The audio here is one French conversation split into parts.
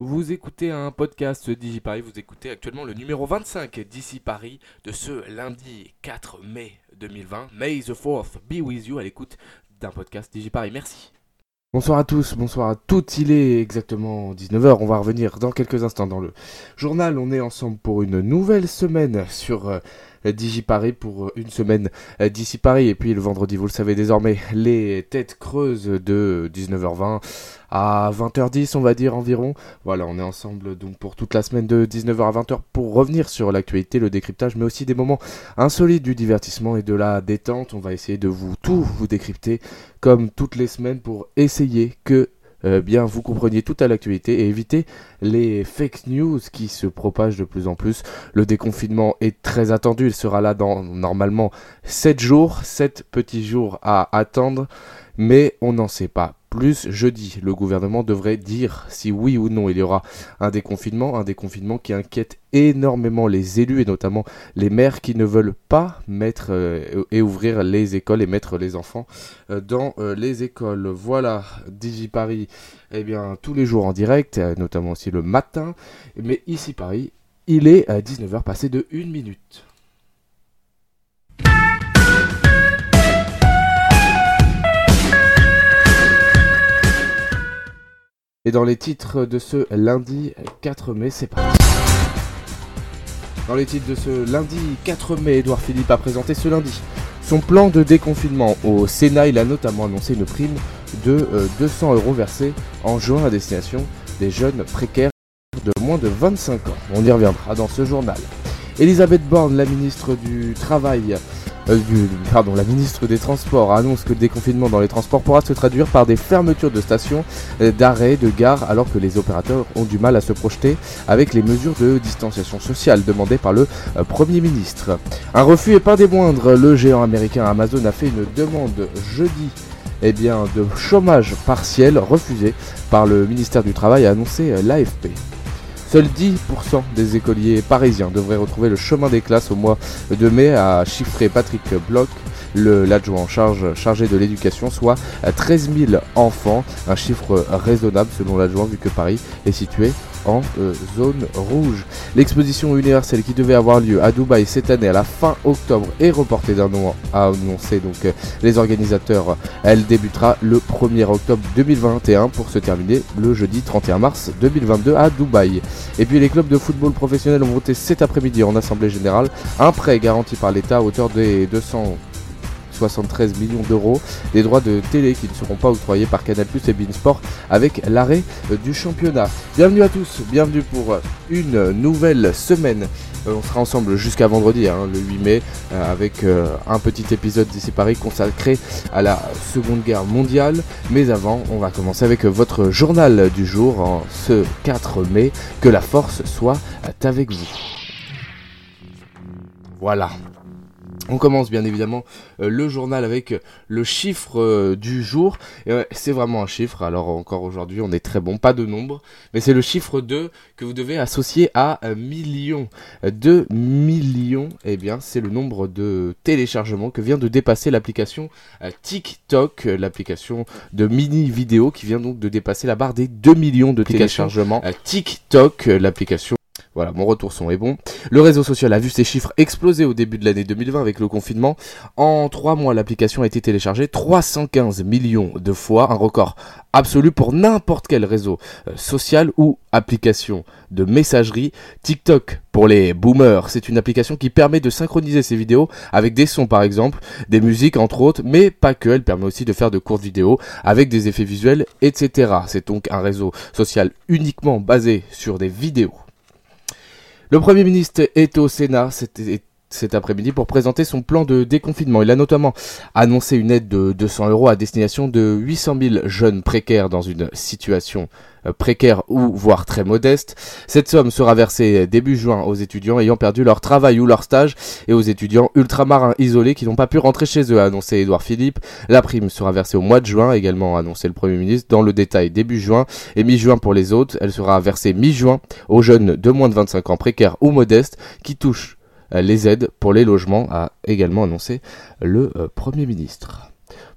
Vous écoutez un podcast DigiParis, vous écoutez actuellement le numéro 25 d'ici Paris de ce lundi 4 mai 2020. May the 4th be with you à l'écoute d'un podcast DigiParis. Merci. Bonsoir à tous, bonsoir à toutes, il est exactement 19h, on va revenir dans quelques instants dans le journal, on est ensemble pour une nouvelle semaine sur euh, DigiParis pour une semaine euh, d'ici Paris et puis le vendredi vous le savez désormais les têtes creuses de 19h20 à 20h10 on va dire environ. Voilà, on est ensemble donc pour toute la semaine de 19h à 20h pour revenir sur l'actualité, le décryptage, mais aussi des moments insolites du divertissement et de la détente. On va essayer de vous tout vous décrypter comme toutes les semaines pour essayer que euh, bien vous compreniez tout à l'actualité et éviter les fake news qui se propagent de plus en plus. Le déconfinement est très attendu, il sera là dans normalement 7 jours, 7 petits jours à attendre, mais on n'en sait pas plus jeudi. Le gouvernement devrait dire si oui ou non il y aura un déconfinement, un déconfinement qui inquiète énormément les élus et notamment les maires qui ne veulent pas mettre euh, et ouvrir les écoles et mettre les enfants euh, dans euh, les écoles. Voilà, DigiParis, eh bien tous les jours en direct, notamment aussi le matin, mais ici Paris, il est à 19h passé de 1 minute. Et dans les titres de ce lundi 4 mai, c'est parti. Dans les titres de ce lundi 4 mai, Edouard Philippe a présenté ce lundi son plan de déconfinement. Au Sénat, il a notamment annoncé une prime de 200 euh, euros versée en juin à destination des jeunes précaires de moins de 25 ans. On y reviendra dans ce journal. Elisabeth Borne, la ministre du Travail, euh, la ministre des Transports annonce que le déconfinement dans les transports pourra se traduire par des fermetures de stations, euh, d'arrêts, de gares, alors que les opérateurs ont du mal à se projeter avec les mesures de distanciation sociale demandées par le euh, Premier ministre. Un refus est pas des moindres. Le géant américain Amazon a fait une demande jeudi eh de chômage partiel refusé par le ministère du Travail, a annoncé l'AFP. Seuls 10% des écoliers parisiens devraient retrouver le chemin des classes au mois de mai, a chiffré Patrick Bloch, l'adjoint en charge chargé de l'éducation, soit 13 000 enfants, un chiffre raisonnable selon l'adjoint vu que Paris est situé en euh, zone rouge. L'exposition universelle qui devait avoir lieu à Dubaï cette année à la fin octobre est reportée d'un an à annoncer donc euh, les organisateurs. Elle débutera le 1er octobre 2021 pour se terminer le jeudi 31 mars 2022 à Dubaï. Et puis les clubs de football professionnels ont voté cet après-midi en assemblée générale un prêt garanti par l'État à hauteur des 200 73 millions d'euros, des droits de télé qui ne seront pas octroyés par Canal Plus et Beansport avec l'arrêt euh, du championnat. Bienvenue à tous, bienvenue pour une nouvelle semaine. Euh, on sera ensemble jusqu'à vendredi, hein, le 8 mai, euh, avec un petit épisode d'ici Paris consacré à la Seconde Guerre mondiale. Mais avant, on va commencer avec votre journal du jour ce 4 mai. Que la force soit avec vous. Voilà, on commence bien évidemment euh, le journal avec euh, le chiffre euh, du jour. c'est vraiment un chiffre, alors encore aujourd'hui on est très bon, pas de nombre, mais c'est le chiffre 2 que vous devez associer à un million. 2 millions, eh bien c'est le nombre de téléchargements que vient de dépasser l'application TikTok, l'application de mini vidéo qui vient donc de dépasser la barre des 2 millions de téléchargements. TikTok, l'application voilà, mon retour son est bon. Le réseau social a vu ses chiffres exploser au début de l'année 2020 avec le confinement. En 3 mois, l'application a été téléchargée 315 millions de fois, un record absolu pour n'importe quel réseau euh, social ou application de messagerie. TikTok, pour les boomers, c'est une application qui permet de synchroniser ses vidéos avec des sons par exemple, des musiques entre autres, mais pas que, elle permet aussi de faire de courtes vidéos avec des effets visuels, etc. C'est donc un réseau social uniquement basé sur des vidéos. Le Premier ministre est au Sénat cet après-midi pour présenter son plan de déconfinement. Il a notamment annoncé une aide de 200 euros à destination de 800 000 jeunes précaires dans une situation euh, précaire ou voire très modeste. Cette somme sera versée début juin aux étudiants ayant perdu leur travail ou leur stage et aux étudiants ultramarins isolés qui n'ont pas pu rentrer chez eux, a annoncé Édouard Philippe. La prime sera versée au mois de juin, également a annoncé le Premier ministre, dans le détail début juin et mi-juin pour les autres. Elle sera versée mi-juin aux jeunes de moins de 25 ans précaires ou modestes qui touchent les aides pour les logements, a également annoncé le euh, Premier ministre.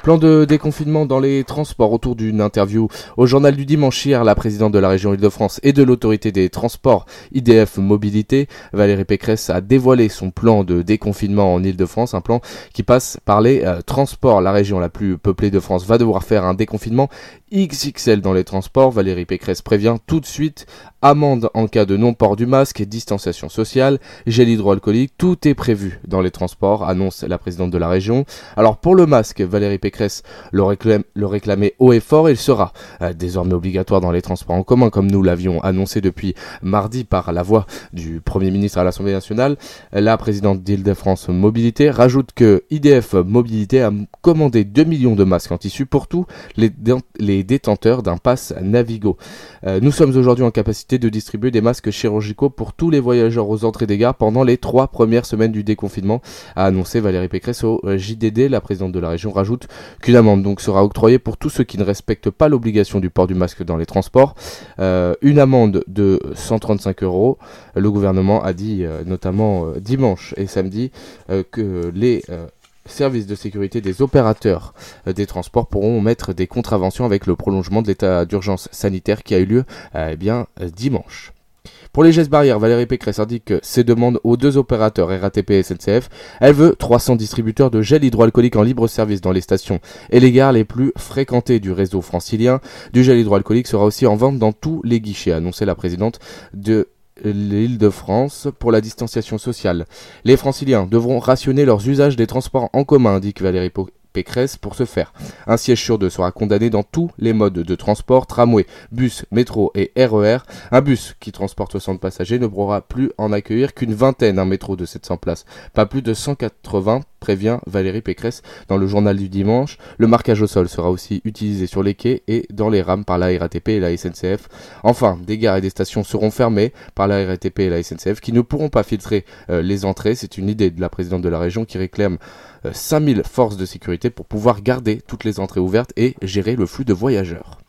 Plan de déconfinement dans les transports autour d'une interview au journal du dimanche hier, la présidente de la région Île-de-France et de l'autorité des transports IDF Mobilité, Valérie Pécresse, a dévoilé son plan de déconfinement en Île-de-France, un plan qui passe par les euh, transports. La région la plus peuplée de France va devoir faire un déconfinement XXL dans les transports. Valérie Pécresse prévient tout de suite amende en cas de non-port du masque, distanciation sociale, gel hydroalcoolique, tout est prévu dans les transports, annonce la présidente de la région. Alors pour le masque, Valérie Pécresse le, réclamait haut et fort, il sera euh, désormais obligatoire dans les transports en commun, comme nous l'avions annoncé depuis mardi par la voix du Premier ministre à l'Assemblée nationale. La présidente d'Île-de-France Mobilité rajoute que IDF Mobilité a commandé 2 millions de masques en tissu pour tous les, les détenteurs d'un pass Navigo. Euh, nous sommes aujourd'hui en capacité de distribuer des masques chirurgicaux pour tous les voyageurs aux entrées des gares pendant les trois premières semaines du déconfinement, a annoncé Valérie Pécresse au euh, JDD. La présidente de la région rajoute qu'une amende donc sera octroyée pour tous ceux qui ne respectent pas l'obligation du port du masque dans les transports. Euh, une amende de 135 euros. Le gouvernement a dit notamment dimanche et samedi que les services de sécurité des opérateurs euh, des transports pourront mettre des contraventions avec le prolongement de l'état d'urgence sanitaire qui a eu lieu euh, eh euh, dimanche. Pour les gestes barrières, Valérie Pécresse indique ses demandes aux deux opérateurs RATP et SNCF. Elle veut 300 distributeurs de gel hydroalcoolique en libre service dans les stations et les gares les plus fréquentées du réseau francilien. Du gel hydroalcoolique sera aussi en vente dans tous les guichets, annoncé la présidente de l'île de France pour la distanciation sociale. Les franciliens devront rationner leurs usages des transports en commun, indique Valérie Pécresse pour ce faire. Un siège sur deux sera condamné dans tous les modes de transport, tramway, bus, métro et RER. E un bus qui transporte 60 passagers ne pourra plus en accueillir qu'une vingtaine, un métro de 700 places, pas plus de 180 prévient Valérie Pécresse dans le journal du dimanche. Le marquage au sol sera aussi utilisé sur les quais et dans les rames par la RATP et la SNCF. Enfin, des gares et des stations seront fermées par la RATP et la SNCF qui ne pourront pas filtrer euh, les entrées. C'est une idée de la présidente de la région qui réclame 5000 euh, forces de sécurité pour pouvoir garder toutes les entrées ouvertes et gérer le flux de voyageurs.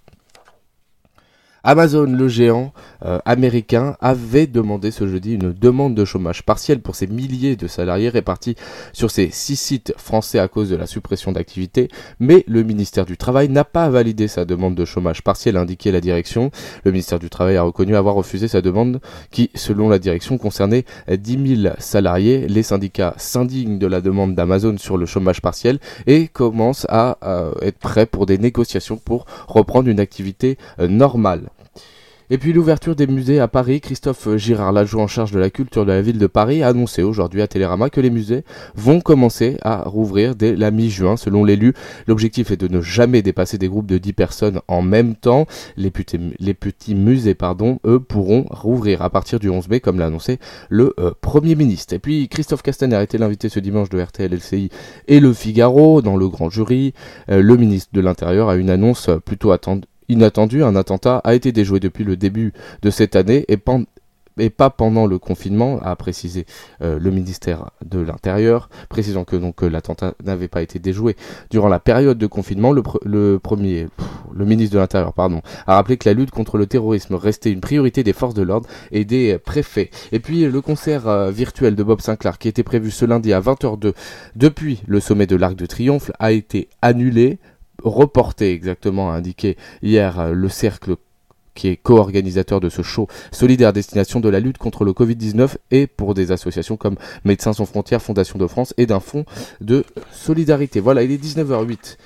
Amazon, le géant euh, américain, avait demandé ce jeudi une demande de chômage partiel pour ses milliers de salariés répartis sur ses six sites français à cause de la suppression d'activité, mais le ministère du Travail n'a pas validé sa demande de chômage partiel, indiqué la direction. Le ministère du Travail a reconnu avoir refusé sa demande qui, selon la direction, concernait 10 000 salariés. Les syndicats s'indignent de la demande d'Amazon sur le chômage partiel et commencent à être prêts pour des négociations pour reprendre une activité euh, normale. Et puis l'ouverture des musées à Paris, Christophe Girard, l'adjoint en charge de la culture de la ville de Paris, a annoncé aujourd'hui à Télérama que les musées vont commencer à rouvrir dès la mi-juin. Selon l'élu, l'objectif est de ne jamais dépasser des groupes de 10 personnes en même temps. Les petits, musées, pardon, eux, pourront rouvrir à partir du 11 mai, comme l'a annoncé le euh, Premier ministre. Et puis Christophe Castaner a été l'invité ce dimanche de RTL, LCI et Le Figaro dans le grand jury. Euh, le ministre de l'Intérieur a une annonce plutôt attendue inattendu, un attentat a été déjoué depuis le début de cette année et, pas pendant le confinement, a précisé euh, le ministère de l'Intérieur, précisant que donc l'attentat n'avait pas été déjoué durant la période de confinement. Le, premier, le ministre de l'Intérieur, pardon, a rappelé que la lutte contre le terrorisme restait une priorité des forces de l'ordre et des préfets. Et puis le concert euh, virtuel de Bob Sinclair, qui était prévu ce lundi à 20h02 depuis le sommet de l'Arc de Triomphe, a été annulé reporté exactement, a indiqué hier euh, le cercle qui est co-organisateur de ce show solidaire destination de la lutte contre le Covid-19 et pour des associations comme Médecins sans frontières, Fondation de France et d'un fonds de solidarité. Voilà, il est 19h08.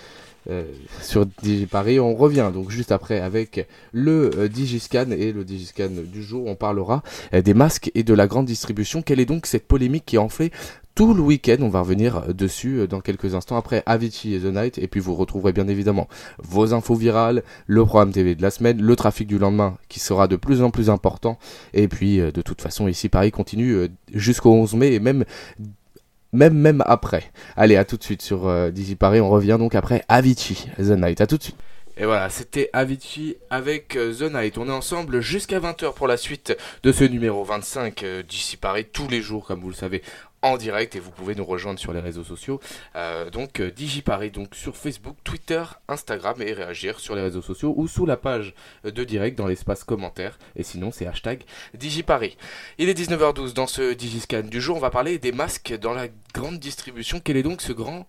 Euh, sur DigiParis. On revient donc juste après avec le euh, Digiscan et le Digiscan du jour. On parlera des masques et de la grande distribution. Quelle est donc cette polémique qui en fait tout le week-end. On va revenir dessus euh, dans quelques instants après Avicii et The Night. Et puis vous retrouverez bien évidemment vos infos virales, le programme TV de la semaine, le trafic du lendemain qui sera de plus en plus important. Et puis euh, de toute façon, ici Paris continue euh, jusqu'au 11 mai et même même même après. Allez, à tout de suite sur euh, Paris. On revient donc après Avicii, The Night. À tout de suite. Et voilà, c'était Avicii avec The Night. On est ensemble jusqu'à 20h pour la suite de ce numéro 25 d'ici Paris, tous les jours, comme vous le savez, en direct et vous pouvez nous rejoindre sur les réseaux sociaux. Euh, donc euh, DigiParis, donc sur Facebook, Twitter, Instagram et réagir sur les réseaux sociaux ou sous la page de direct dans l'espace commentaire. Et sinon c'est hashtag DigiParis. Il est 19h12 dans ce Digiscan du jour. On va parler des masques dans la grande distribution. Quel est donc ce grand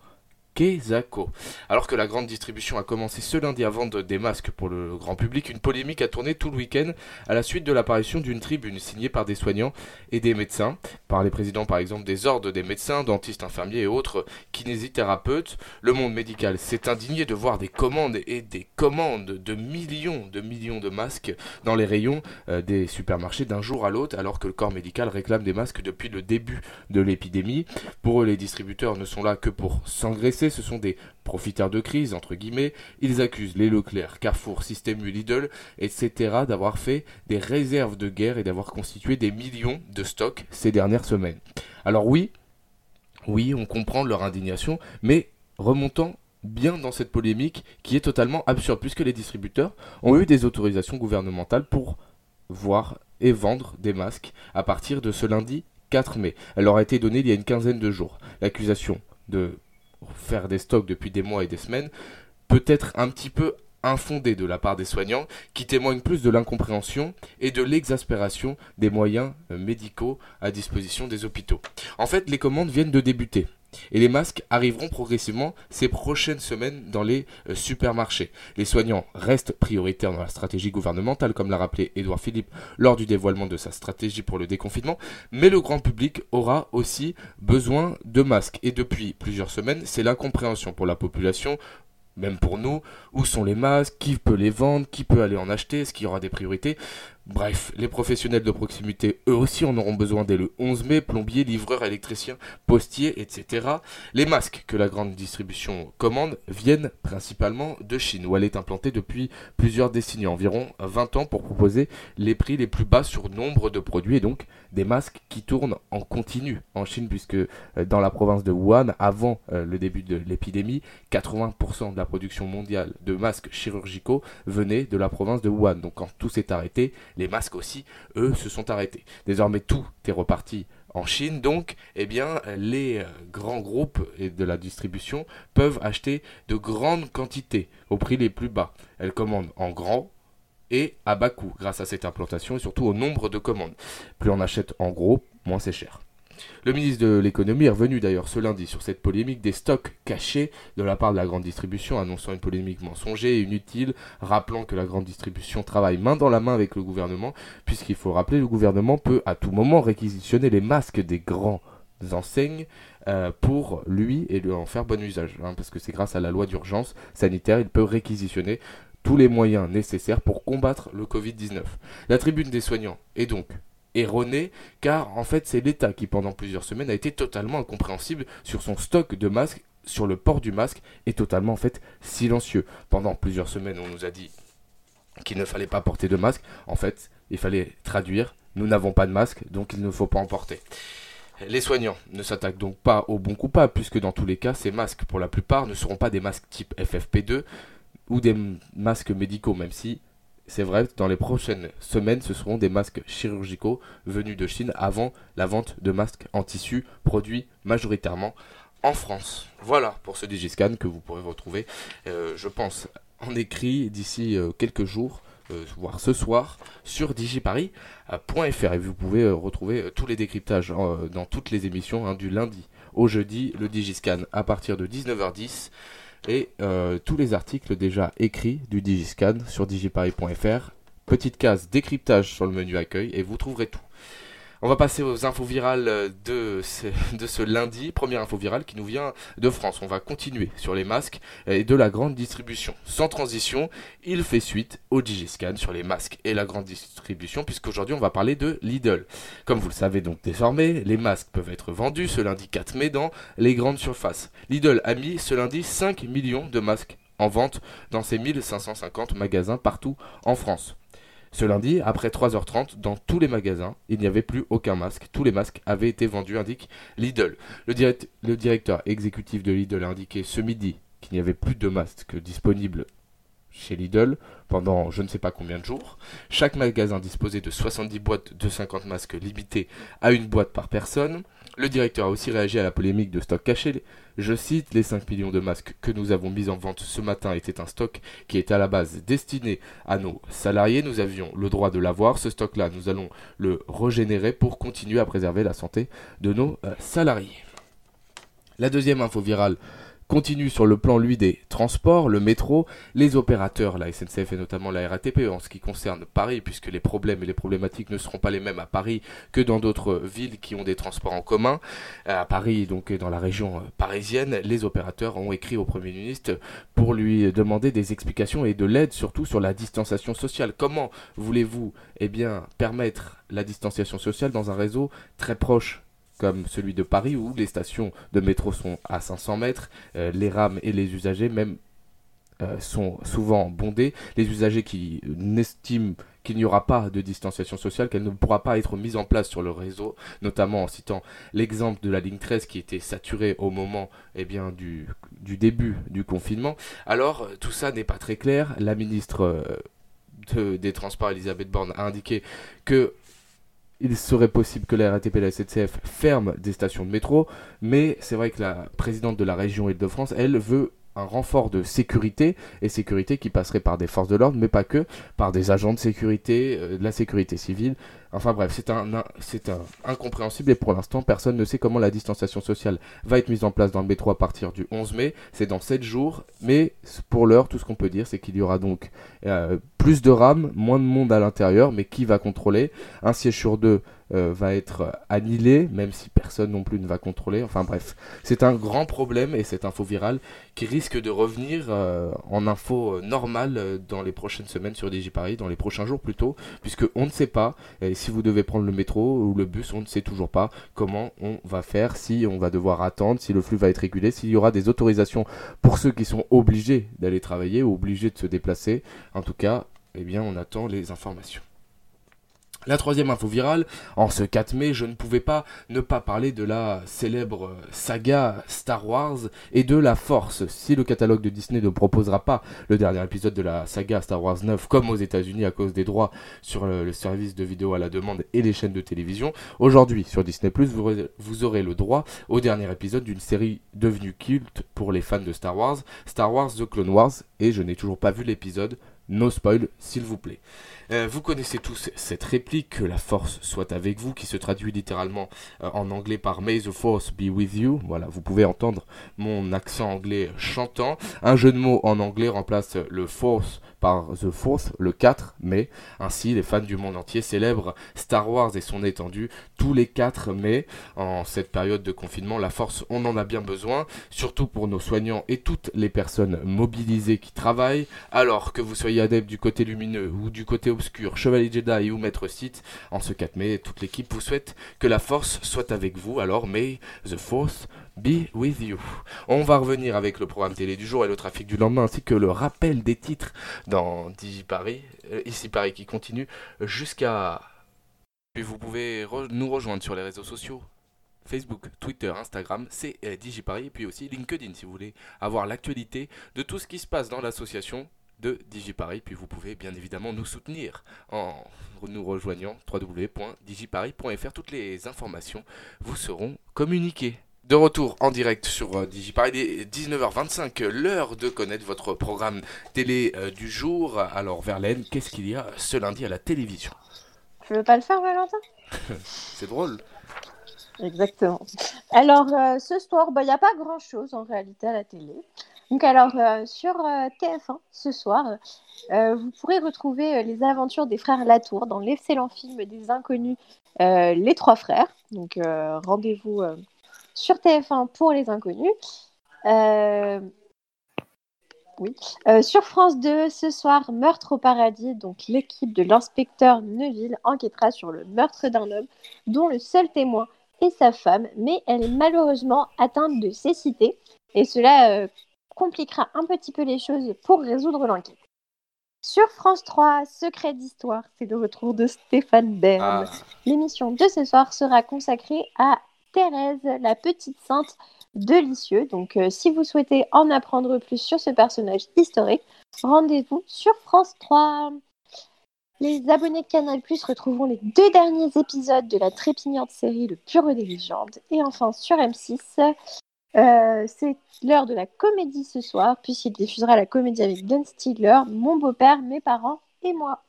Kezako. Alors que la grande distribution a commencé ce lundi à vendre des masques pour le grand public, une polémique a tourné tout le week-end à la suite de l'apparition d'une tribune signée par des soignants et des médecins, par les présidents par exemple des ordres des médecins, dentistes, infirmiers et autres kinésithérapeutes. Le monde médical s'est indigné de voir des commandes et des commandes de millions de millions de masques dans les rayons euh, des supermarchés d'un jour à l'autre, alors que le corps médical réclame des masques depuis le début de l'épidémie. Pour eux, les distributeurs ne sont là que pour s'engraisser ce sont des profiteurs de crise, entre guillemets. Ils accusent les Leclerc, Carrefour, Système U, Lidl, etc. d'avoir fait des réserves de guerre et d'avoir constitué des millions de stocks ces dernières semaines. Alors oui, oui, on comprend leur indignation, mais remontons bien dans cette polémique qui est totalement absurde, puisque les distributeurs ont eu des autorisations gouvernementales pour voir et vendre des masques à partir de ce lundi 4 mai. Elle leur a été donnée il y a une quinzaine de jours. L'accusation de faire des stocks depuis des mois et des semaines peut être un petit peu infondé de la part des soignants qui témoignent plus de l'incompréhension et de l'exaspération des moyens euh, médicaux à disposition des hôpitaux. En fait, les commandes viennent de débuter. Et les masques arriveront progressivement ces prochaines semaines dans les euh, supermarchés. Les soignants restent prioritaires dans la stratégie gouvernementale, comme l'a rappelé Édouard Philippe lors du dévoilement de sa stratégie pour le déconfinement, mais le grand public aura aussi besoin de masques. Et depuis plusieurs semaines, c'est l'incompréhension pour la population même pour nous, où sont les masques, qui peut les vendre, qui peut aller en acheter, est-ce qu'il y aura des priorités? Bref, les professionnels de proximité, eux aussi, en auront besoin dès le 11 mai, plombiers, livreurs, électriciens, postiers, etc. Les masques que la grande distribution commande viennent principalement de Chine, où elle est implantée depuis plusieurs décennies, environ 20 ans, pour proposer les prix les plus bas sur nombre de produits, et donc des masques qui tournent en continu en Chine, puisque euh, dans la province de Wuhan, avant euh, le début de l'épidémie, 80% de la production mondiale de masques chirurgicaux venait de la province de Wuhan. Donc quand tout s'est arrêté, les masques aussi, eux, se sont arrêtés. Désormais, tout est reparti en Chine, donc, eh bien, les euh, grands groupes de la distribution peuvent acheter de grandes quantités au prix les plus bas. Elles commandent en grand et à bas coût grâce à cette implantation et surtout au nombre de commandes. Plus on achète en gros, moins c'est cher. Le ministre de l'économie est revenu d'ailleurs ce lundi sur cette polémique des stocks cachés de la part de la grande distribution, annonçant une polémique mensongère et inutile, rappelant que la grande distribution travaille main dans la main avec le gouvernement, puisqu'il faut rappeler le gouvernement peut à tout moment réquisitionner les masques des grands enseignes euh, pour lui et lui en faire bon usage, hein, parce que c'est grâce à la loi d'urgence sanitaire, il peut réquisitionner tous les moyens nécessaires pour combattre le Covid-19. La tribune des soignants est donc erroné, car en fait c'est l'État qui pendant plusieurs semaines a été totalement incompréhensible sur son stock de masques, sur le port du masque, et totalement en fait silencieux. Pendant plusieurs semaines on nous a dit qu'il ne fallait pas porter de masque, en fait il fallait traduire, nous n'avons pas de masque, donc il ne faut pas en porter. Les soignants ne s'attaquent donc pas au bon coupable, puisque dans tous les cas, ces masques, pour la plupart, ne seront pas des masques type FFP2 ou des masques médicaux, même si c'est vrai, dans les prochaines semaines, ce seront des masques chirurgicaux venus de Chine avant la vente de masques en tissu produits majoritairement en France. Voilà pour ce Digiscan que vous pourrez retrouver, euh, je pense, en écrit d'ici euh, quelques jours, euh, voire ce soir, sur digiparis.fr. Et vous pouvez retrouver tous les décryptages dans toutes les émissions, hein, du lundi au jeudi, le Digiscan à partir de 19h10 et euh, tous les articles déjà écrits du Digiscan sur digiparis.fr. Petite case décryptage sur le menu accueil et vous trouverez tout. On va passer aux infos virales de ce, de ce lundi. Première info virale qui nous vient de France. On va continuer sur les masques et de la grande distribution. Sans transition, il fait suite au Digiscan sur les masques et la grande distribution, puisqu'aujourd'hui on va parler de Lidl. Comme vous le savez donc désormais, les masques peuvent être vendus ce lundi 4 mai dans les grandes surfaces. Lidl a mis ce lundi 5 millions de masques en vente dans ses 1550 magasins partout en France. Ce lundi, après 3h30, dans tous les magasins, il n'y avait plus aucun masque. Tous les masques avaient été vendus, indique Lidl. Le, directeur exécutif de Lidl a indiqué ce midi qu'il n'y avait plus de masques disponibles chez Lidl pendant je ne sais pas combien de jours. Chaque magasin disposait de 70 boîtes de 50 masques limités à une boîte par personne. Le directeur a aussi réagi à la polémique de stock caché. Je cite, les 5 millions de masques que nous avons mis en vente ce matin étaient un stock qui était à la base destiné à nos salariés. Nous avions le droit de l'avoir. Ce stock-là, nous allons le régénérer pour continuer à préserver la santé de nos euh, salariés. La deuxième info virale continue sur le plan, lui, des transports, le métro, les opérateurs, la SNCF et notamment la RATP en ce qui concerne Paris, puisque les problèmes et les problématiques ne seront pas les mêmes à Paris que dans d'autres villes qui ont des transports en commun. À Paris, donc dans la région parisienne, les opérateurs ont écrit au Premier ministre pour lui demander des explications et de l'aide surtout sur la distanciation sociale. Comment voulez-vous eh permettre la distanciation sociale dans un réseau très proche comme celui de Paris où les stations de métro sont à 500 mètres, euh, les rames et les usagers même euh, sont souvent bondés, les usagers qui n'estiment qu'il n'y aura pas de distanciation sociale, qu'elle ne pourra pas être mise en place sur le réseau, notamment en citant l'exemple de la ligne 13 qui était saturée au moment eh bien, du, du début du confinement. Alors tout ça n'est pas très clair. La ministre euh, des Transports, Elisabeth Borne, a indiqué que il serait possible que la RATP et la SNCF ferment des stations de métro, mais c'est vrai que la présidente de la région Île-de-France, elle, veut un renfort de sécurité, et sécurité qui passerait par des forces de l'ordre, mais pas que, par des agents de sécurité, euh, de la sécurité civile. Enfin bref, c'est un, un incompréhensible et pour l'instant, personne ne sait comment la distanciation sociale va être mise en place dans le métro à partir du 11 mai. C'est dans 7 jours, mais pour l'heure, tout ce qu'on peut dire, c'est qu'il y aura donc euh, plus de rames, moins de monde à l'intérieur, mais qui va contrôler Un siège sur deux va être annihilé, même si personne non plus ne va contrôler. Enfin bref, c'est un grand problème et cette info virale qui risque de revenir euh, en info normale euh, dans les prochaines semaines sur DigiParis, dans les prochains jours plutôt, puisque on ne sait pas et si vous devez prendre le métro ou le bus, on ne sait toujours pas comment on va faire, si on va devoir attendre, si le flux va être régulé, s'il y aura des autorisations pour ceux qui sont obligés d'aller travailler ou obligés de se déplacer. En tout cas, eh bien, on attend les informations. La troisième info virale, en ce 4 mai, je ne pouvais pas ne pas parler de la célèbre saga Star Wars et de la Force. Si le catalogue de Disney ne proposera pas le dernier épisode de la saga Star Wars 9 comme aux États-Unis à cause des droits sur le, service de vidéo à la demande et les chaînes de télévision, aujourd'hui sur Disney vous, vous aurez le droit au dernier épisode d'une série devenue culte pour les fans de Star Wars, Star Wars The Clone Wars, et je n'ai toujours pas vu l'épisode. No spoil, s'il vous plaît. Euh, vous connaissez tous cette réplique, que la force soit avec vous, qui se traduit littéralement euh, en anglais par May the force be with you. Voilà, vous pouvez entendre mon accent anglais chantant. Un jeu de mots en anglais remplace le force par The Force le 4 mai. Ainsi, les fans du monde entier célèbrent Star Wars et son étendue tous les 4 mai. En cette période de confinement, la force, on en a bien besoin, surtout pour nos soignants et toutes les personnes mobilisées qui travaillent. Alors que vous soyez adepte du côté lumineux ou du côté obscur, Chevalier Jedi ou Maître Sith, en ce 4 mai, toute l'équipe vous souhaite que la force soit avec vous. Alors, may The Force Be With You. On va revenir avec le programme télé du jour et le trafic du lendemain, ainsi que le rappel des titres dans Digi Paris, euh, ici Paris qui continue jusqu'à... Puis vous pouvez nous rejoindre sur les réseaux sociaux. Facebook, Twitter, Instagram, c'est euh, DigiParis, et puis aussi LinkedIn si vous voulez avoir l'actualité de tout ce qui se passe dans l'association de DigiParis. Puis vous pouvez bien évidemment nous soutenir en nous rejoignant www.digiparis.fr. Toutes les informations vous seront communiquées. De retour en direct sur euh, DigiParis, il est 19h25, l'heure de connaître votre programme télé euh, du jour. Alors Verlaine, qu'est-ce qu'il y a ce lundi à la télévision? Tu veux pas le faire Valentin? C'est drôle. Exactement. Alors euh, ce soir, bah, il n'y a pas grand-chose en réalité à la télé. Donc alors sur TF1 ce soir, vous pourrez retrouver les aventures des frères Latour dans l'excellent film des inconnus, Les Trois Frères. Donc rendez-vous sur TF1 pour les inconnus. Euh, oui. Euh, sur France 2, ce soir, Meurtre au paradis. Donc, l'équipe de l'inspecteur Neuville enquêtera sur le meurtre d'un homme dont le seul témoin est sa femme, mais elle est malheureusement atteinte de cécité. Et cela euh, compliquera un petit peu les choses pour résoudre l'enquête. Sur France 3, Secret d'histoire, c'est le retour de Stéphane Bern. Ah. L'émission de ce soir sera consacrée à Thérèse, la petite sainte de Lisieux. Donc, euh, si vous souhaitez en apprendre plus sur ce personnage historique, rendez-vous sur France 3. Les abonnés de Canal Plus retrouveront les deux derniers épisodes de la trépignante série Le Pure des légendes. Et enfin, sur M6, euh, c'est l'heure de la comédie ce soir, puisqu'il diffusera la comédie avec Ben Stiller, mon beau-père, mes parents et moi.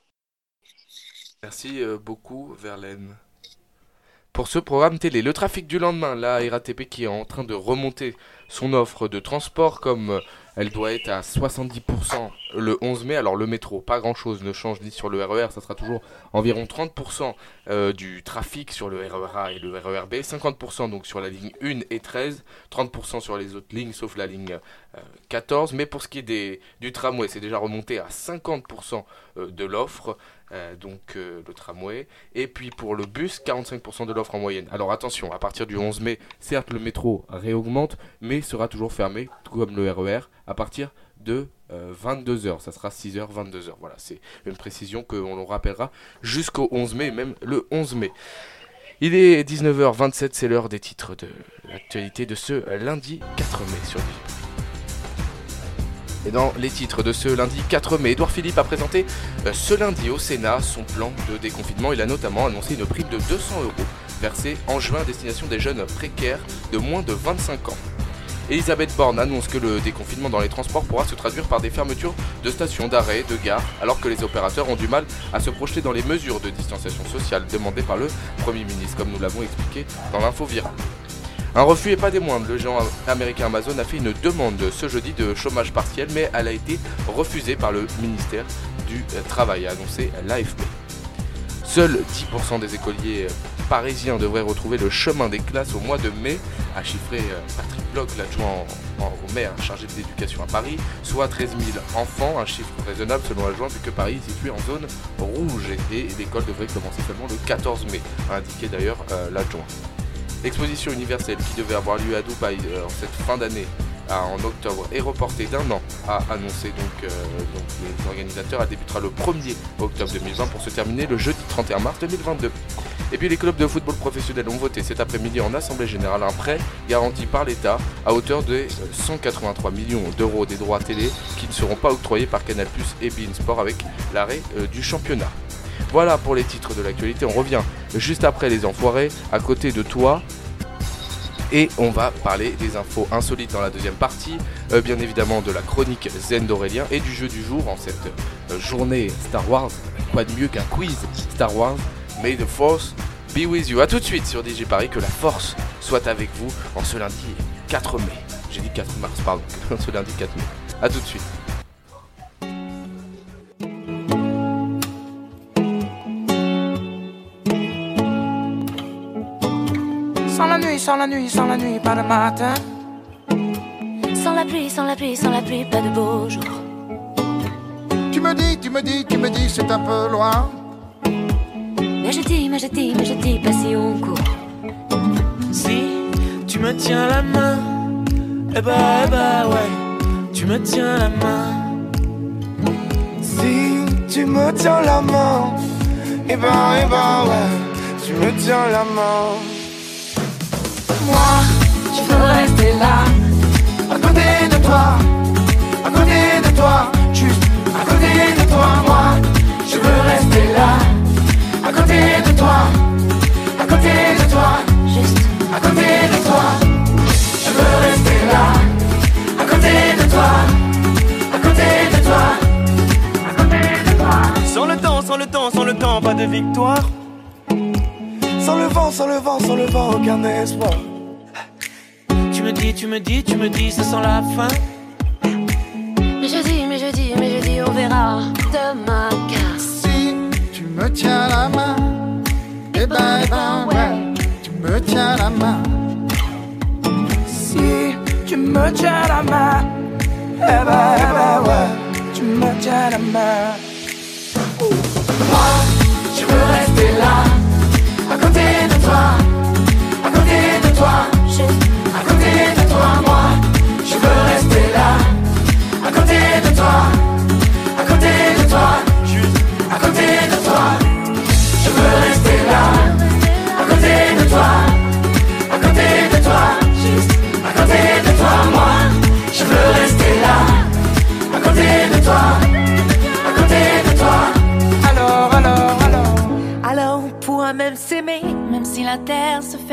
Merci euh, beaucoup, Verlaine. pour ce programme télé. Le trafic du lendemain, la RATP qui est en train de remonter son offre de transport comme euh, elle doit être à 70% le 11 mai. Alors le métro, pas grand chose ne change ni sur le RER, ça sera toujours environ 30% euh, du trafic sur le RER A et le RER B, 50% donc sur la ligne 1 et 13, 30% sur les autres lignes sauf la ligne 14. Euh, Mais pour ce qui est du tramway, c'est déjà remonté à 50% de l'offre. Euh, donc euh, le tramway. Et puis pour le bus, 45% de l'offre en moyenne. Alors attention, à partir du 11 mai, certes le métro réaugmente, mais sera toujours fermé, tout comme le RER, e à partir de 22h. Euh, Ça sera 6h, 22h. Voilà, c'est une précision qu'on rappellera jusqu'au 11 mai, même le 11 mai. Il est 19h27, c'est l'heure des titres de l'actualité de ce lundi 4 mai sur et dans les titres de ce lundi 4 mai, Edouard Philippe a présenté euh, ce lundi au Sénat son plan de déconfinement. Il a notamment annoncé une prime de 200 euros versée en juin à destination des jeunes précaires de moins de 25 ans. Elisabeth Borne annonce que le déconfinement dans les transports pourra se traduire par des fermetures de stations d'arrêt, de gares, alors que les opérateurs ont du mal à se projeter dans les mesures de distanciation sociale demandées par le Premier ministre, comme nous l'avons expliqué dans l'info. Un refus et pas des moindres. Le géant américain Amazon a fait une demande ce jeudi de chômage partiel, mais elle a été refusée par le ministère du Travail, a annoncé l'AFP. Seuls 10% des écoliers parisiens devraient retrouver le chemin des classes au mois de mai, a chiffré euh, Patrick Bloch, l'adjoint au maire chargé de l'éducation à Paris, soit 13 000 enfants, un chiffre raisonnable selon l'adjoint vu que Paris est situé en zone rouge et l'école devrait commencer seulement le 14 mai, a indiqué d'ailleurs euh, l'adjoint. L'exposition universelle qui devait avoir lieu à Dubaï euh, en cette fin d'année en octobre est reportée d'un an, a annoncé donc, euh, les organisateurs. Elle débutera le 1er octobre 2020 pour se terminer le jeudi 31 mars 2022. Et puis les clubs de football professionnels ont voté cet après-midi en Assemblée Générale un prêt garanti par l'État à hauteur de 183 millions d'euros des droits télé qui ne seront pas octroyés par Canal et Bein Sport avec l'arrêt euh, du championnat. Voilà pour les titres de l'actualité. On revient juste après les enfoirés, à côté de toi. Et on va parler des infos insolites dans la deuxième partie, euh, bien évidemment de la chronique Zen d'Aurélien et du jeu du jour en cette euh, journée Star Wars. Quoi de mieux qu'un quiz Star Wars? May the Force be with you. A tout de suite sur DJ Paris, que la force soit avec vous en ce lundi 4 mai. J'ai dit 4 mars, pardon, ce lundi 4 mai. A tout de suite. Sans la nuit, sans la nuit, pas de matin. Sans la pluie, sans la pluie, sans la pluie, pas de beau jour. Tu me dis, tu me dis, tu me dis, c'est un peu loin. Mais je dis, mais je dis, mais je dis, pas si on court. Si tu me tiens la main, eh bah, eh bah ouais, tu me tiens la main. Si tu me tiens la main, eh bah, eh bah ouais, tu me tiens la main moi, je veux rester là, à côté de toi, à côté de toi, juste à côté de toi, moi, je veux rester là, à côté de toi, à côté de toi, juste à côté de toi, je veux rester là, à côté de toi, à côté de toi, à côté de toi. Sans le temps, sans le temps, sans le temps, pas de victoire. Sans le vent, sans le vent, sans le vent, aucun espoir me dis, tu me dis, tu me dis, ça sent la fin. Mais je dis, mais je dis, mais je dis, on verra demain. Car si tu me tiens la main, eh ben, eh ben, ouais, tu me tiens la main. Si tu me tiens la main, eh ben, eh ben, ouais, tu me tiens la main. Moi, je veux rester là, à côté de toi, à côté de toi. Côté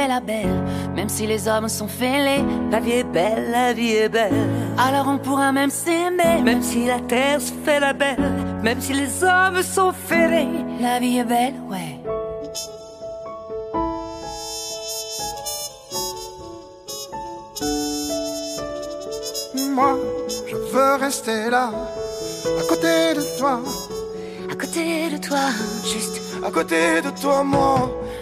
la belle, même si les hommes sont fêlés. La vie est belle, la vie est belle. Alors on pourra même s'aimer, même si la terre se fait la belle, même si les hommes sont fêlés. La vie est belle, ouais. Moi, je veux rester là, à côté de toi. À côté de toi, juste à côté de toi, moi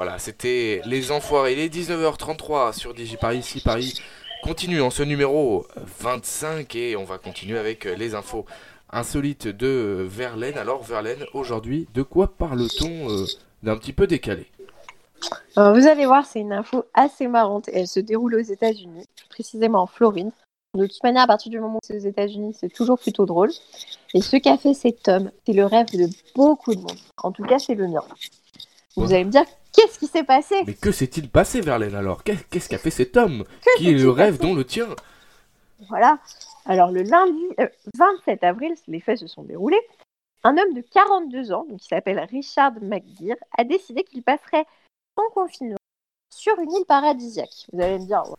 Voilà, c'était Les Enfoirés. Il est 19h33 sur Digiparis. Ici, Paris continue en ce numéro 25 et on va continuer avec euh, les infos insolites de euh, Verlaine. Alors, Verlaine, aujourd'hui, de quoi parle-t-on euh, d'un petit peu décalé? Alors, vous allez voir, c'est une info assez marrante. Elle se déroule aux États-Unis, précisément en Floride. De toute manière, à partir du moment où c'est aux États-Unis, c'est toujours plutôt drôle. Et ce qu'a fait cet homme, c'est le rêve de beaucoup de monde. En tout cas, c'est le mien. Vous Ouais. allez me dire, qu'est-ce qui s'est passé Mais que s'est-il passé, Verlaine, alors Qu'est- Qu'est-ce qu'a fait cet homme Que Qui est le rêve dont le tien Voilà. Alors, le lundi euh, 27 avril, les faits se sont déroulés. Un homme de 42 ans, donc qui s'appelle Richard McGear, a décidé qu'il passerait son confinement sur une île paradisiaque. Vous allez me dire, ouais.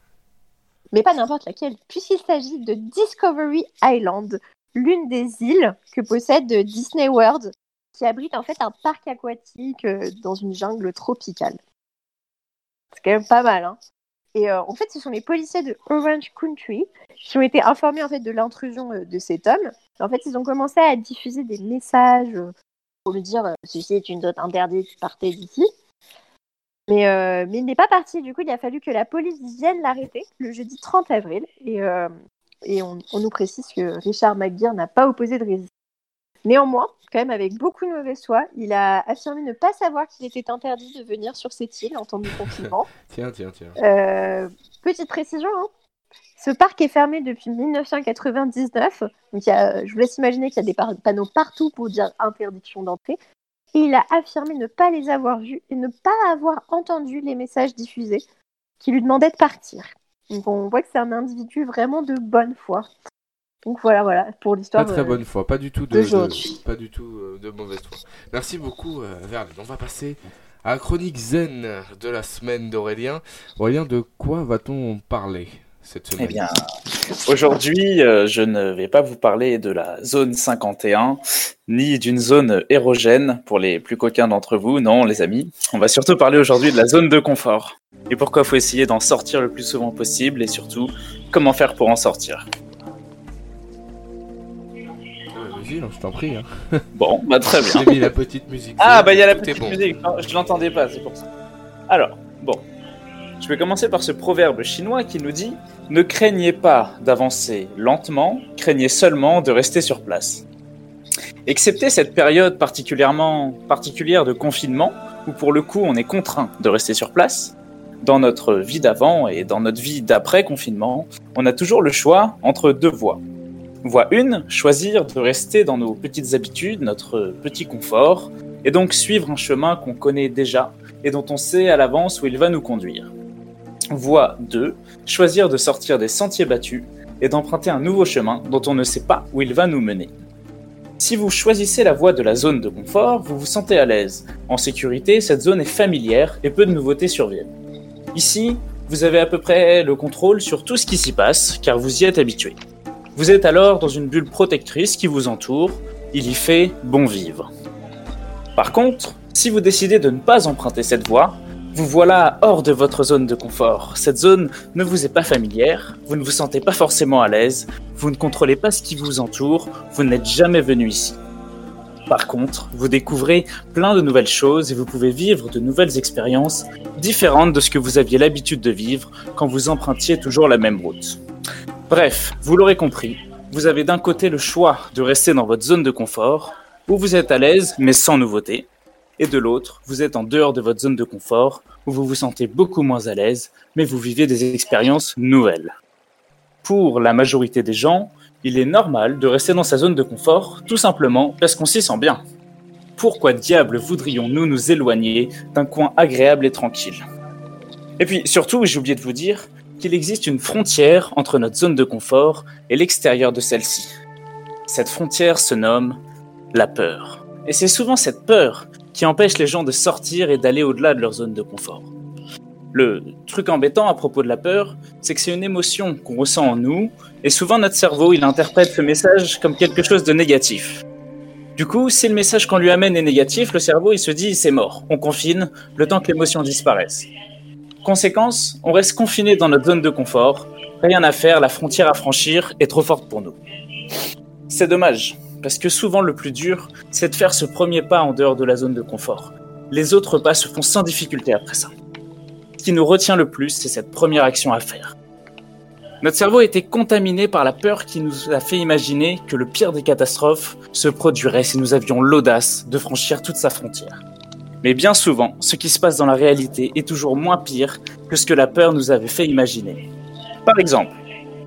mais pas n'importe laquelle, puisqu'il s'agit de Discovery Island, l'une des îles que possède Disney World, qui abrite en fait un parc aquatique euh, dans une jungle tropicale. C'est quand même pas mal, hein. Et euh, en fait, ce sont les policiers de Orange Country qui ont été informés en fait de l'intrusion euh, de cet homme. En fait, ils ont commencé à diffuser des messages pour lui dire ceci est une zone interdite, partez d'ici. Mais, mais il n'est pas parti. Du coup, il a fallu que la police vienne l'arrêter le jeudi 30 avril. Et, et on, on nous précise que Richard McGear n'a pas opposé de résistance. Néanmoins, quand même avec beaucoup de mauvaise foi, il a affirmé ne pas savoir qu'il était interdit de venir sur cette île en temps de confinement. Tiens, tiens, tiens. Euh, petite précision, hein. ce parc est fermé depuis 1999. Donc il y a- je vous laisse imaginer qu'il y a des par- panneaux partout pour dire interdiction d'entrée. Et il a affirmé ne pas les avoir vus et ne pas avoir entendu les messages diffusés qui lui demandaient de partir. Donc on voit que c'est un individu vraiment de bonne foi. Donc voilà, voilà, pour l'histoire. Pas très euh, bonne foi, pas du tout de, de- pas du tout euh, de mauvaise foi. Merci beaucoup, euh, Verlaine. On va passer à la chronique zen de la semaine d'Aurélien. Aurélien, de quoi va-t-on parler cette semaine? Eh bien, aujourd'hui, euh, je ne vais pas vous parler de la zone 51, ni d'une zone érogène pour les plus coquins d'entre vous. Non, les amis, on va surtout parler aujourd'hui de la zone de confort. Et pourquoi faut essayer d'en sortir le plus souvent possible, et surtout, comment faire pour en sortir? Vas-y, je t'en prie. Hein. Bon, bah très bien. J'ai mis la petite musique. Ah, bah il y a la petite bon. musique, Non, je l'entendais pas, c'est pour ça. Alors, bon. Je vais commencer par ce proverbe chinois qui nous dit Ne craignez pas d'avancer lentement, craignez seulement de rester sur place. Excepté cette période particulièrement particulière de confinement, où pour le coup on est contraint de rester sur place, dans notre vie d'avant et dans notre vie d'après confinement, on a toujours le choix entre deux voies. Voie 1, choisir de rester dans nos petites habitudes, notre petit confort, et donc suivre un chemin qu'on connaît déjà et dont on sait à l'avance où il va nous conduire. Voie 2, choisir de sortir des sentiers battus et d'emprunter un nouveau chemin dont on ne sait pas où il va nous mener. Si vous choisissez la voie de la zone de confort, vous vous sentez à l'aise. En sécurité, cette zone est familière et peu de nouveautés surviennent. Ici, vous avez à peu près le contrôle sur tout ce qui s'y passe car vous y êtes habitué. Vous êtes alors dans une bulle protectrice qui vous entoure, il y fait bon vivre. Par contre, si vous décidez de ne pas emprunter cette voie, vous voilà hors de votre zone de confort. Cette zone ne vous est pas familière, vous ne vous sentez pas forcément à l'aise, vous ne contrôlez pas ce qui vous entoure, vous n'êtes jamais venu ici. Par contre, vous découvrez plein de nouvelles choses et vous pouvez vivre de nouvelles expériences différentes de ce que vous aviez l'habitude de vivre quand vous empruntiez toujours la même route. Bref, vous l'aurez compris, vous avez d'un côté le choix de rester dans votre zone de confort où vous êtes à l'aise mais sans nouveauté, et de l'autre, vous êtes en dehors de votre zone de confort, où vous vous sentez beaucoup moins à l'aise, mais vous vivez des expériences nouvelles. Pour la majorité des gens, il est normal de rester dans sa zone de confort, tout simplement parce qu'on s'y sent bien. Pourquoi diable voudrions-nous nous éloigner d'un coin agréable et tranquille? Et puis surtout, j'ai oublié de vous dire qu'il existe une frontière entre notre zone de confort et l'extérieur de celle-ci. Cette frontière se nomme la peur. Et c'est souvent cette peur qui empêche les gens de sortir et d'aller au-delà de leur zone de confort. Le truc embêtant à propos de la peur, c'est que c'est une émotion qu'on ressent en nous, et souvent notre cerveau, il interprète ce message comme quelque chose de négatif. Du coup, si le message qu'on lui amène est négatif, le cerveau, il se dit c'est mort, on confine, le temps que l'émotion disparaisse. Conséquence, on reste confiné dans notre zone de confort, rien à faire, la frontière à franchir est trop forte pour nous. C'est dommage, parce que souvent le plus dur, c'est de faire ce premier pas en dehors de la zone de confort. Les autres pas se font sans difficulté après ça. Ce qui nous retient le plus, c'est cette première action à faire. Notre cerveau a été contaminé par la peur qui nous a fait imaginer que le pire des catastrophes se produirait si nous avions l'audace de franchir toute sa frontière. Mais bien souvent, ce qui se passe dans la réalité est toujours moins pire que ce que la peur nous avait fait imaginer. Par exemple,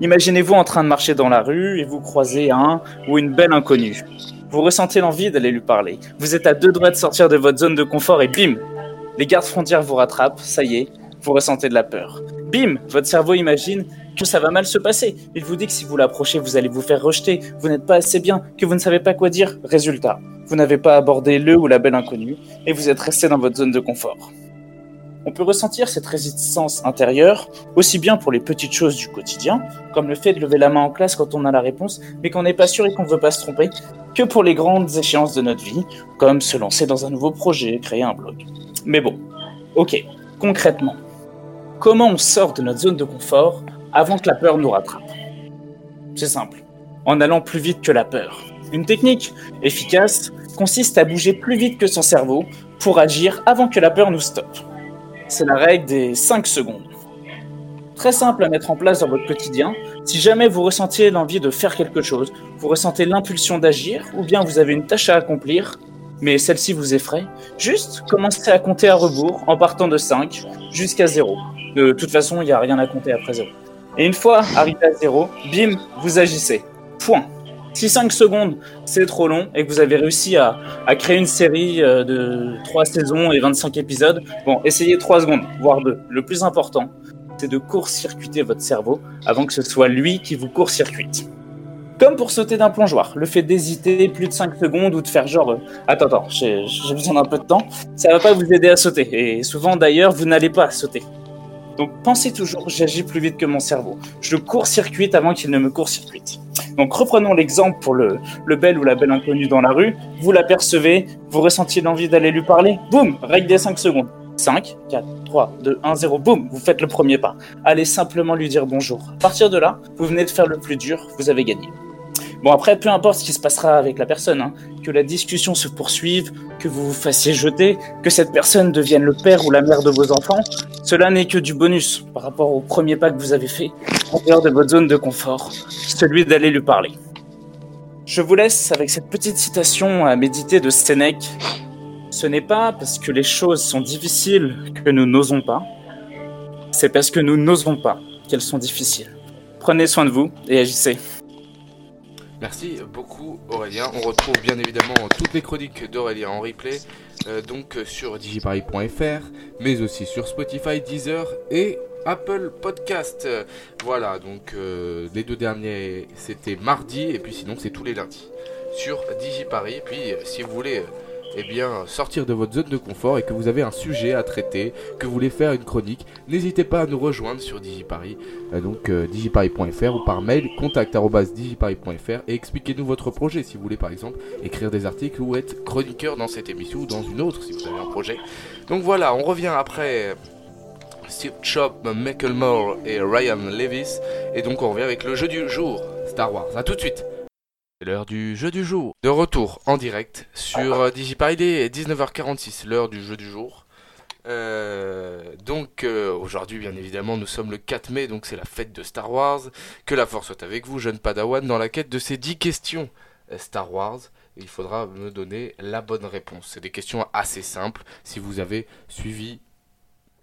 imaginez-vous en train de marcher dans la rue et vous croisez un ou une belle inconnue. Vous ressentez l'envie d'aller lui parler. Vous êtes à deux doigts de sortir de votre zone de confort et bim Les gardes frontières vous rattrapent, ça y est, vous ressentez de la peur. Bim Votre cerveau imagine que ça va mal se passer. Il vous dit que si vous l'approchez, vous allez vous faire rejeter, vous n'êtes pas assez bien, que vous ne savez pas quoi dire. Résultat, vous n'avez pas abordé le ou la belle inconnue et vous êtes resté dans votre zone de confort. On peut ressentir cette résistance intérieure aussi bien pour les petites choses du quotidien, comme le fait de lever la main en classe quand on a la réponse, mais qu'on n'est pas sûr et qu'on ne veut pas se tromper, que pour les grandes échéances de notre vie, comme se lancer dans un nouveau projet, créer un blog. Mais bon, ok, concrètement, comment on sort de notre zone de confort avant que la peur nous rattrape C'est simple, en allant plus vite que la peur. Une technique efficace consiste à bouger plus vite que son cerveau pour agir avant que la peur nous stoppe. C'est la règle des 5 secondes. Très simple à mettre en place dans votre quotidien. Si jamais vous ressentiez l'envie de faire quelque chose, vous ressentez l'impulsion d'agir, ou bien vous avez une tâche à accomplir, mais celle-ci vous effraie, juste commencez à compter à rebours en partant de 5 jusqu'à 0. De toute façon, il n'y a rien à compter après 0. Et une fois arrivé à 0, bim, vous agissez. Point. Si 5 secondes, c'est trop long et que vous avez réussi à, créer une série euh, de 3 saisons et 25 épisodes, bon, essayez 3 secondes, voire 2. Le plus important, c'est de court-circuiter votre cerveau avant que ce soit lui qui vous court-circuite. Comme pour sauter d'un plongeoir, le fait d'hésiter plus de 5 secondes ou de faire genre euh, attends, attends, j'ai besoin d'un peu de temps, ça va pas vous aider à sauter. Et souvent d'ailleurs, vous n'allez pas sauter. Donc pensez toujours, j'agis plus vite que mon cerveau. Je court-circuite avant qu'il ne me court-circuite. Donc reprenons l'exemple pour le, le bel ou la belle inconnue dans la rue. Vous l'apercevez, vous ressentiez l'envie d'aller lui parler. Boum, règle des 5 secondes. 5, 4, 3, 2, 1, 0, boum, vous faites le premier pas. Allez simplement lui dire bonjour. À partir de là, vous venez de faire le plus dur, vous avez gagné. Bon après, peu importe ce qui se passera avec la personne, hein, que la discussion se poursuive, que vous vous fassiez jeter, que cette personne devienne le père ou la mère de vos enfants, cela n'est que du bonus par rapport au premier pas que vous avez fait en dehors de votre zone de confort, celui d'aller lui parler. Je vous laisse avec cette petite citation à méditer de Sénèque. Ce n'est pas parce que les choses sont difficiles que nous n'osons pas, c'est parce que nous n'osons pas qu'elles sont difficiles. Prenez soin de vous et agissez. Merci beaucoup Aurélien. On retrouve bien évidemment toutes les chroniques d'Aurélien en replay, euh, donc sur digiparis.fr, mais aussi sur Spotify, Deezer et Apple Podcast. Voilà, donc euh, les deux derniers c'était mardi et puis sinon c'est tous les lundis sur Digiparis. Et puis si vous voulez euh, eh bien, sortir de votre zone de confort et que vous avez un sujet à traiter, que vous voulez faire une chronique, n'hésitez pas à nous rejoindre sur Digiparis, euh, donc euh, digiparis.fr ou par mail contact@digiparis.fr et expliquez-nous votre projet si vous voulez par exemple écrire des articles ou être chroniqueur dans cette émission ou dans une autre si vous avez un projet. Donc voilà, on revient après Steve Chop, Macklemore et Ryan Levis et donc on revient avec le jeu du jour Star Wars. À tout de suite. C'est l'heure du jeu du jour. De retour en direct sur euh, est 19h46, l'heure du jeu du jour. Euh, donc euh, aujourd'hui bien évidemment nous sommes le 4 mai donc c'est la fête de Star Wars. Que la force soit avec vous jeune padawan dans la quête de ces 10 questions Star Wars. il faudra me donner la bonne réponse. C'est des questions assez simples si vous avez suivi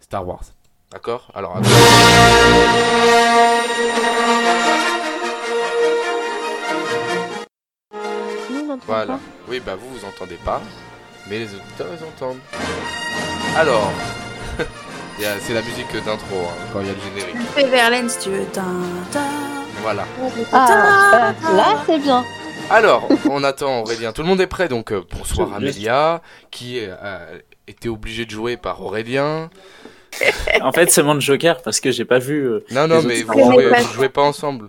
Star Wars. D'accord? Alors. Voilà. pas. Oui, bah vous, vous entendez pas, mais les auditeurs, ils entendent. Alors, c'est la musique d'intro hein, quand il y a le générique. Fais Verlaine si tu veux. Voilà. Ah, là, c'est bien. Alors, on attend Aurélien. Tout le monde est prêt, donc euh, bonsoir Amélia, qui euh, était obligée de jouer par Aurélien. En fait, c'est mon joker parce que j'ai pas vu. euh, Non, non, mais vous jouez, vous jouez pas ensemble.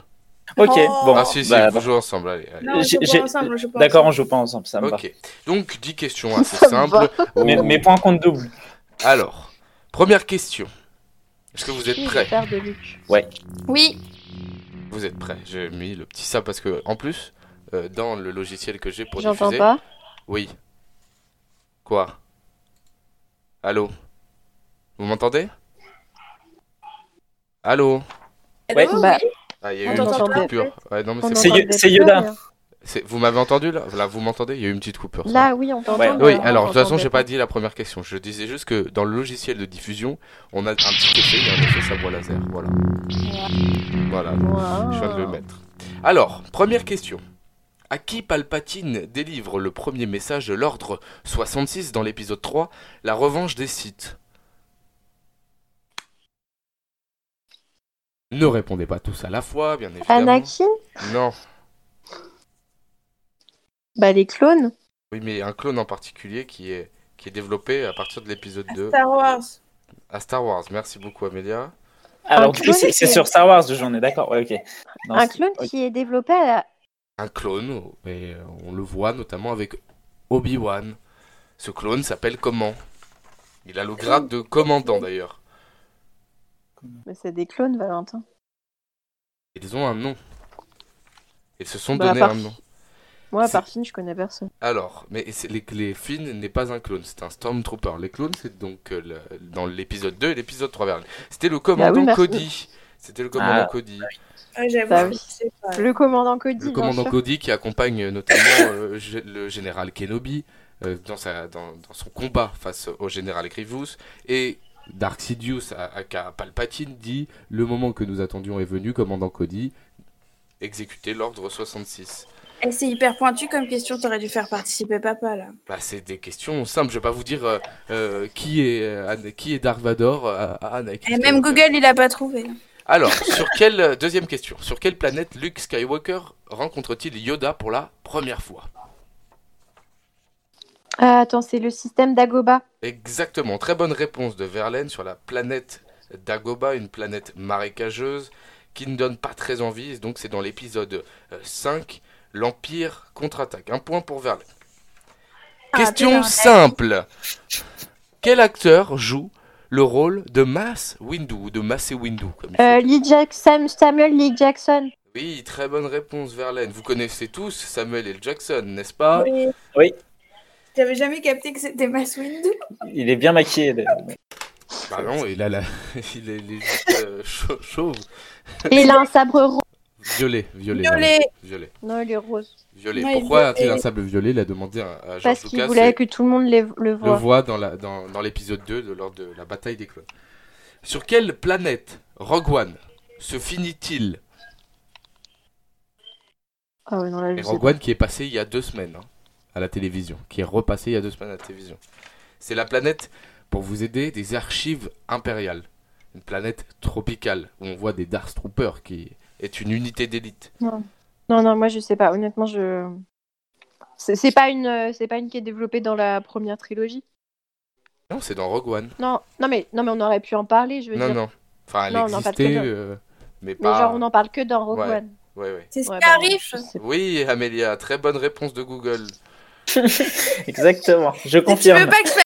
Ok, Oh. bon. ah si, si, bah, vous jouez ensemble, allez. allez. Non, on joue J'ai- pas ensemble, on joue pas D'accord, on joue pas ensemble, ça me va. Ok, donc 10 questions assez simples. Mais, Oh. mes points comptent double. Alors, première question. Est-ce que vous êtes prêts? de Luc? Oui. Vous êtes prêts? J'ai mis le petit ça parce que, en plus, euh, dans le logiciel que j'ai pour J'entends diffuser... pas. Oui. Quoi? Allô? Vous m'entendez? Allô? Ouais. Allô, Bah, oui. Ah, il y a eu une petite coupure. Ouais, non, mais on c'est Yoda. Vous m'avez entendu là? Là, vous m'entendez? Il y a eu une petite coupure. ça. Là, oui, on t'entend. Ouais. Oui, alors de toute façon, j'ai pas dit la première question. Je disais juste que dans le logiciel de diffusion, on a un petit effet, il y a un effet sabre laser. Voilà. Voilà, Wow. je viens de le mettre. Alors, première question. À qui Palpatine délivre le premier message de l'ordre 66 dans l'épisode 3, La revanche des Sith? Ne répondez pas tous à la fois, bien évidemment. Anakin? Non. Bah, les clones. Oui, mais un clone en particulier qui est, qui est développé à partir de l'épisode 2 Star Wars. à Star Wars. Merci beaucoup, Amélia. Alors, Un du coup, clone c'est qui- sur Star Wars, j'en ai d'accord. Ouais, ok. Non, un clone qui est développé à la... Un clone, et euh, on le voit notamment avec Obi-Wan. Ce clone s'appelle comment? Il a le grade de commandant d'ailleurs. Mais c'est des clones, Valentin. Ils ont un nom. Ils se sont Bah, donné un nom. Moi, à part Finn, je connais personne. Alors, mais c'est- les, les Finn n'est pas un clone, c'est un Stormtrooper. Les clones, c'est donc euh, le- dans l'épisode 2 et l'épisode 3 vers C'était le commandant Bah oui, merci. Cody. C'était le commandant Ah. Cody. Ah, J'avoue, Bah je oui. sais pas. Le commandant Cody, Le commandant sûr. Cody qui accompagne notamment euh, le général Kenobi euh, dans, sa, dans, dans son combat face au général Grievous. Et Dark Sidious, à, à- à Palpatine, dit Le moment que nous attendions est venu, commandant Cody, exécuter l'ordre 66. Et c'est hyper pointu comme question, t'aurais dû faire participer papa là. Bah, c'est des questions simples, je vais pas vous dire euh, euh, qui, est, euh, qui est Dark Vador. euh, ah, Anakin Et même. Google, il a pas trouvé. Alors, sur quelle deuxième question Sur quelle planète Luke Skywalker rencontre-t-il Yoda pour la première fois? Ah, attends, c'est le système d'Agoba. Exactement, très bonne réponse de Verlaine sur la planète Dagoba, une planète marécageuse qui ne donne pas très envie. Donc c'est dans l'épisode euh, 5, l'Empire contre-attaque. Un point pour Verlaine. Ah, Question simple. Quel acteur joue le rôle de Mass Windu ou de Massey Windu comme il Euh, Lee Jack- Sam- Samuel Lee Jackson. Oui, très bonne réponse Verlaine. Vous connaissez tous Samuel L. Jackson, n'est-ce pas? Oui. Oui. J'avais jamais capté que c'était Mass Windu. Il est bien maquillé. Bah non, il a la... il est, il est juste, euh, chau- chauve. Et il a un sabre rose. Violet, violet. Violet. Violet. Non, il est rose. Violet. Ouais, il Pourquoi veut- a-t-il un sable violet? Il a demandé à, à George Parce qu'il Lucas. voulait et que tout le monde les- le Le voit. voit dans la- dans- dans l'épisode 2 de, lors de la bataille des clones. Sur quelle planète Rogue One se finit-il? Ah ouais, non, là, je Et sais Rogue pas. One qui est passé il y a deux semaines hein, à la télévision. Qui est repassé il y a deux semaines à la télévision. C'est la planète, pour vous aider, des archives impériales. Une planète tropicale où on voit des Dark Troopers qui est une unité d'élite. Non, non, moi je sais pas. Honnêtement, je. C'est pas une, c'est pas une qui est développée dans la première trilogie. Non, c'est dans Rogue One. Non, non mais, non mais on aurait pu en parler, je veux Non, dire. non. Enfin, elle Non, on en parle que existait, dans- euh, mais Mais pas. genre on en parle que dans Rogue Ouais. One. Ouais, ouais. C'est bah, je sais pas. Oui, Amélia, très bonne réponse de Google. Exactement, je Tu veux confirme. pas que je fasse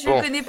Je Bon. connais pas